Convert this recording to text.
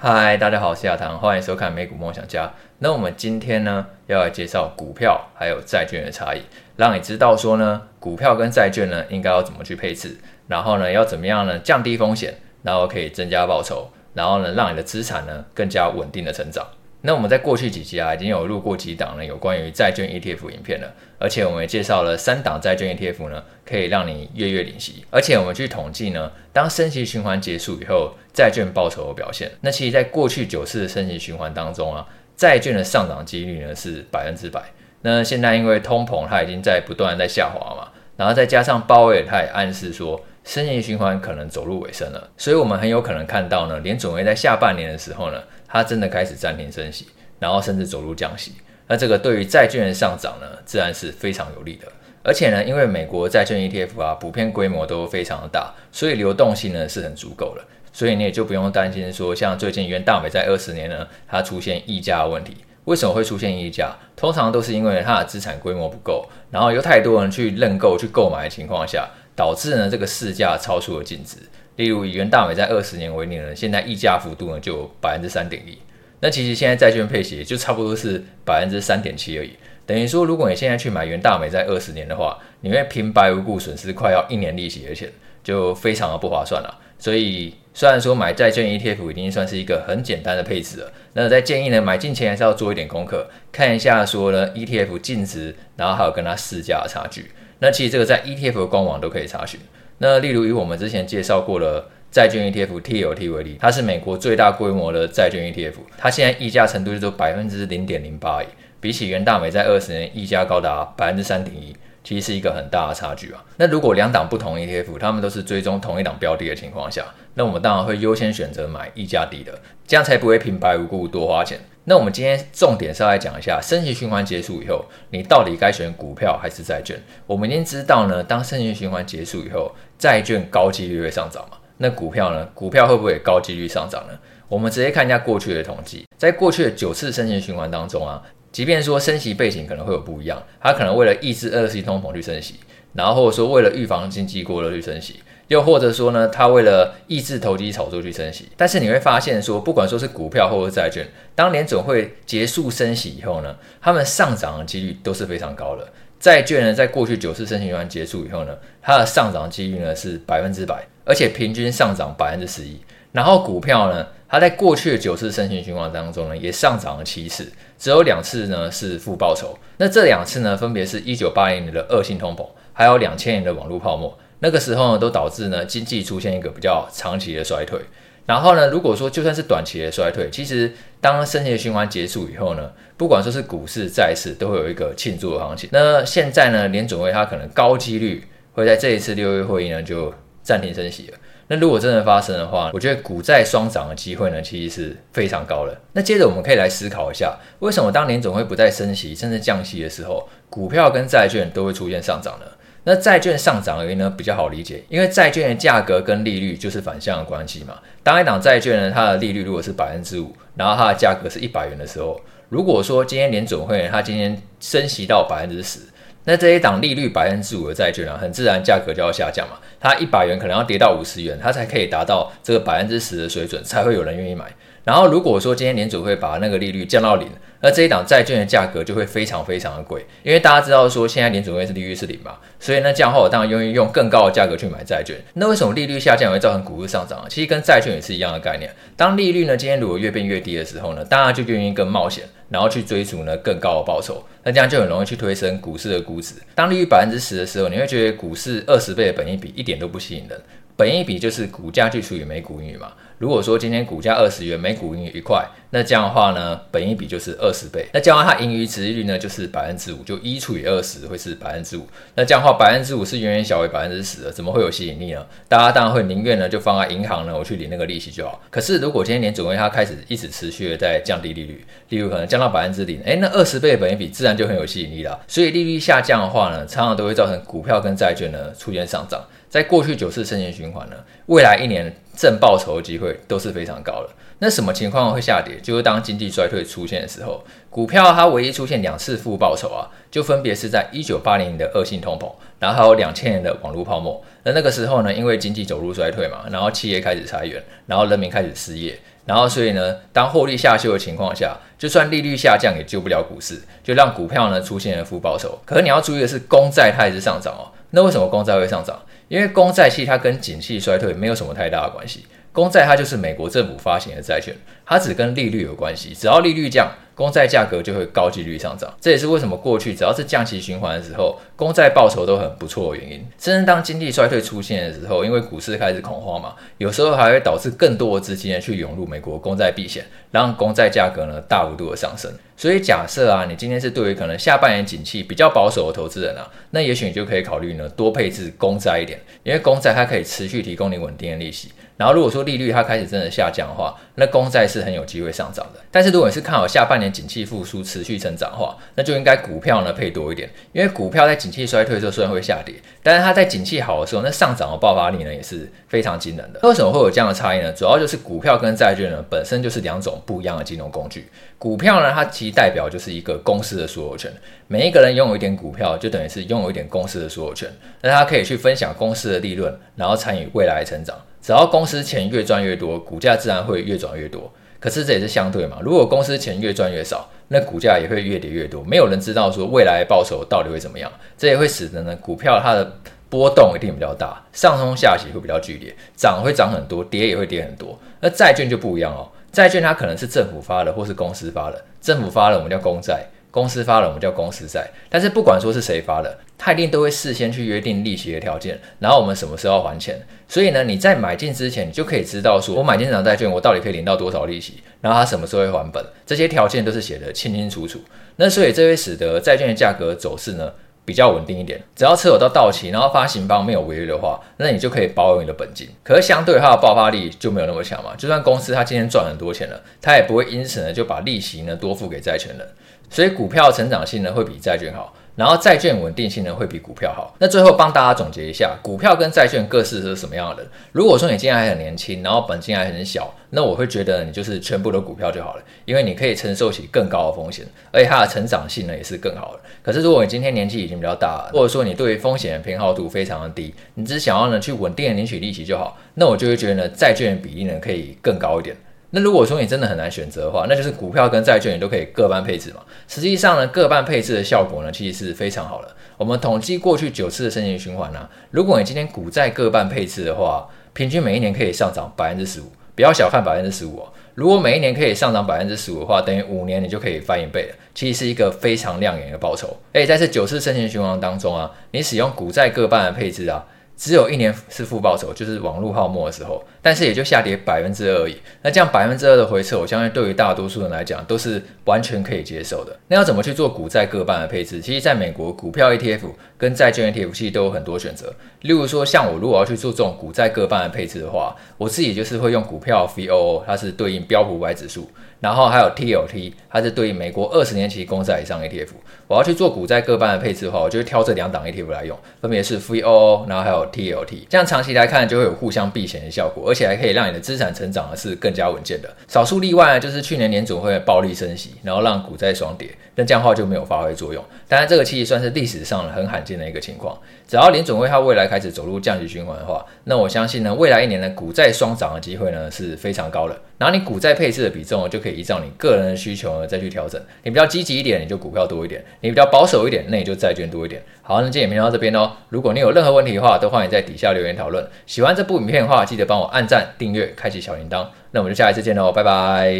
嗨，大家好，我是亚堂，欢迎收看美股梦想家。那我们今天呢，要来介绍股票还有债券的差异，让你知道说呢，股票跟债券呢，应该要怎么去配置，然后呢，要怎么样呢，降低风险，然后可以增加报酬，然后呢，让你的资产呢，更加稳定的成长。那我们在过去几集啊，已经有录过几档呢，有关于债券 ETF 影片了，而且我们也介绍了三档债券 ETF 呢，可以让你月月领息。而且我们去统计呢，当升息循环结束以后，债券报酬的表现。那其实，在过去九次的升息循环当中啊，债券的上涨几率呢是百分之百。那现在因为通膨它已经在不断在下滑嘛，然后再加上鲍威尔他也暗示说，升息循环可能走入尾声了，所以我们很有可能看到呢，联准会在下半年的时候呢。它真的开始暂停升息，然后甚至走入降息，那这个对于债券的上涨呢，自然是非常有利的。而且呢，因为美国债券 ETF 啊，普遍规模都非常的大，所以流动性呢是很足够的，所以你也就不用担心说，像最近元大美在二十年呢，它出现溢价的问题。为什么会出现溢价？通常都是因为它的资产规模不够，然后有太多人去认购、去购买的情况下，导致呢这个市价超出了净值。例如以元大美债二十年为例呢，现在溢价幅度呢就百分之三点一，那其实现在债券配息就差不多是百分之三点七而已。等于说，如果你现在去买元大美债二十年的话，你会平白无故损失快要一年利息而且，就非常的不划算了。所以虽然说买债券 ETF 已经算是一个很简单的配置了，那在建议呢买进前还是要做一点功课，看一下说呢 ETF 净值，然后还有跟它市价的差距。那其实这个在 ETF 的官网都可以查询。那例如以我们之前介绍过的债券 ETF TLT 为例，它是美国最大规模的债券 ETF，它现在溢价程度就只有百分之零点零八，比起元大美在二十年溢价高达百分之三点一，其实是一个很大的差距啊。那如果两档不同 ETF，他们都是追踪同一档标的的情况下，那我们当然会优先选择买溢价低的，这样才不会平白无故多花钱。那我们今天重点是要来讲一下，升息循环结束以后，你到底该选股票还是债券？我们已经知道呢，当升息循环结束以后，债券高几率会上涨嘛？那股票呢？股票会不会高几率上涨呢？我们直接看一下过去的统计，在过去的九次升息循环当中啊，即便说升息背景可能会有不一样，它可能为了抑制二次通膨去升息，然后或者说为了预防经济过热去升息。又或者说呢，他为了抑制投机炒作去升息，但是你会发现说，不管说是股票或者债券，当年总会结束升息以后呢，它们上涨的几率都是非常高的。债券呢，在过去九次升息循环结束以后呢，它的上涨几率呢是百分之百，而且平均上涨百分之十一。然后股票呢，它在过去的九次升息循环当中呢，也上涨了七次，只有两次呢是负报酬。那这两次呢，分别是一九八零年的恶性通膨，还有两千年的网络泡沫。那个时候呢，都导致呢经济出现一个比较长期的衰退。然后呢，如果说就算是短期的衰退，其实当升息循环结束以后呢，不管说是股市、债市，都会有一个庆祝的行情。那现在呢，联准会它可能高几率会在这一次六月会议呢就暂停升息了。那如果真的发生的话，我觉得股债双涨的机会呢，其实是非常高的。那接着我们可以来思考一下，为什么当联准会不再升息，甚至降息的时候，股票跟债券都会出现上涨呢？那债券上涨的原因呢，比较好理解，因为债券的价格跟利率就是反向的关系嘛。当一档债券呢，它的利率如果是百分之五，然后它的价格是一百元的时候，如果说今天联准会它今天升息到百分之十，那这一档利率百分之五的债券啊，很自然价格就要下降嘛。它一百元可能要跌到五十元，它才可以达到这个百分之十的水准，才会有人愿意买。然后如果说今天联准会把那个利率降到零，那这一档债券的价格就会非常非常的贵，因为大家知道说现在联准会是利率是零嘛，所以呢这样的话我当然愿意用更高的价格去买债券。那为什么利率下降会造成股市上涨？其实跟债券也是一样的概念。当利率呢今天如果越变越低的时候呢，大家就愿意更冒险，然后去追逐呢更高的报酬，那这样就很容易去推升股市的估值。当利率百分之十的时候，你会觉得股市二十倍的本益比一点都不吸引人。本益比就是股价去除以每股盈余嘛。如果说今天股价二十元，每股盈余一块，那这样的话呢，本益比就是二十倍。那这样的话，它盈余殖利率呢就是百分之五，就一除以二十会是百分之五。那这样的话，百分之五是远远小于百分之十的，怎么会有吸引力呢？大家当然会宁愿呢就放在银行呢，我去领那个利息就好。可是如果今天联准会它开始一直持续的在降低利率，例如可能降到百分之零，诶，那二十倍的本益比自然就很有吸引力了。所以利率下降的话呢，常常都会造成股票跟债券呢出现上涨。在过去九次升息循环呢，未来一年正报酬的机会都是非常高的。那什么情况会下跌？就是当经济衰退出现的时候，股票它唯一出现两次负报酬啊，就分别是在一九八零年的恶性通膨，然后还有两千年的网络泡沫。那那个时候呢，因为经济走入衰退嘛，然后企业开始裁员，然后人民开始失业。然后所以呢，当获利下修的情况下，就算利率下降也救不了股市，就让股票呢出现了负报酬。可是你要注意的是，公债它也是上涨哦。那为什么公债会上涨？因为公债其实它跟景气衰退没有什么太大的关系。公债它就是美国政府发行的债券，它只跟利率有关系。只要利率降，公债价格就会高几率上涨。这也是为什么过去只要是降息循环的时候，公债报酬都很不错的原因。甚至当经济衰退出现的时候，因为股市开始恐慌嘛，有时候还会导致更多的资金去涌入美国公债避险，让公债价格呢大幅度的上升。所以假设啊，你今天是对于可能下半年景气比较保守的投资人啊，那也许你就可以考虑呢多配置公债一点，因为公债它可以持续提供你稳定的利息。然后如果说利率它开始真的下降的话，那公债是很有机会上涨的。但是如果你是看好下半年景气复苏、持续成长的话，那就应该股票呢配多一点，因为股票在景气衰退的时候虽然会下跌，但是它在景气好的时候，那上涨的爆发力呢也是非常惊人的。为什么会有这样的差异呢？主要就是股票跟债券呢本身就是两种不一样的金融工具。股票呢，它其实代表就是一个公司的所有权，每一个人拥有一点股票，就等于是拥有一点公司的所有权，那他可以去分享公司的利润，然后参与未来成长。只要公司钱越赚越多，股价自然会越涨越多。可是这也是相对嘛，如果公司钱越赚越少，那股价也会越跌越多。没有人知道说未来报酬到底会怎么样，这也会使得呢股票它的波动一定比较大，上冲下洗会比较剧烈，涨会涨很多，跌也会跌很多。那债券就不一样哦，债券它可能是政府发的或是公司发的，政府发的我们叫公债。公司发了，我们叫公司债。但是不管说是谁发的，他一定都会事先去约定利息的条件，然后我们什么时候要还钱。所以呢，你在买进之前，你就可以知道说，我买进这张债券，我到底可以领到多少利息，然后它什么时候会还本，这些条件都是写得清清楚楚。那所以这会使得债券的价格走势呢，比较稳定一点，只要持有到到期，然后发行方没有违约的话，那你就可以保有你的本金。可是相对它的爆发力就没有那么强嘛。就算公司它今天赚很多钱了，它也不会因此呢就把利息呢多付给债权人。所以股票成长性呢会比债券好。然后债券稳定性呢会比股票好。那最后帮大家总结一下，股票跟债券各是是什么样的？如果说你今天还很年轻，然后本金还很小，那我会觉得你就是全部的股票就好了，因为你可以承受起更高的风险，而且它的成长性呢也是更好的。可是如果你今天年纪已经比较大了，或者说你对于风险的偏好度非常的低，你只想要呢去稳定的领取利息就好，那我就会觉得呢债券的比例呢可以更高一点。那如果说你真的很难选择的话，那就是股票跟债券你都可以各半配置嘛。实际上呢，各半配置的效果呢，其实是非常好的。我们统计过去九次的升息循环呢、如果你今天股债各半配置的话，平均每一年可以上涨百分之十五。不要小看百分之十五哦，如果每一年可以上涨百分之十五的话，等于五年你就可以翻一倍了。其实是一个非常亮眼的报酬。诶，在这九次升息循环当中啊，你使用股债各半的配置啊。只有一年是负报酬，就是网络泡沫的时候，但是也就下跌百分之二而已。那这样百分之二的回撤，我相信对于大多数人来讲都是完全可以接受的。那要怎么去做股债各半的配置？其实，在美国股票 ETF 跟债券 ETF 其实都有很多选择。例如说，像我如果要去做这种股债各半的配置的话，我自己就是会用股票 VOO，它是对应标普五百指数。然后还有 TLT，它是对应美国二十年期公债以上 ETF。我要去做股债各半的配置的话，我就会挑这两档 ETF 来用，分别是 VOO，然后还有 TLT。这样长期来看就会有互相避险的效果，而且还可以让你的资产成长的是更加稳健的。少数例外呢，就是去年年总会暴力升息，然后让股债双跌，但这样的话就没有发挥作用。当然，这个其实算是历史上很罕见的一个情况。只要联准会它未来开始走入降息循环的话，那我相信呢，未来一年的股债双涨的机会呢是非常高的。然后你股债配置的比重就可以依照你个人的需求呢再去调整。你比较积极一点，你就股票多一点；你比较保守一点，那你就债券多一点。好，那今天影片到这边哦。如果你有任何问题的话，都欢迎在底下留言讨论。喜欢这部影片的话，记得帮我按赞、订阅、开启小铃铛。那我们就下一次见喽，拜拜。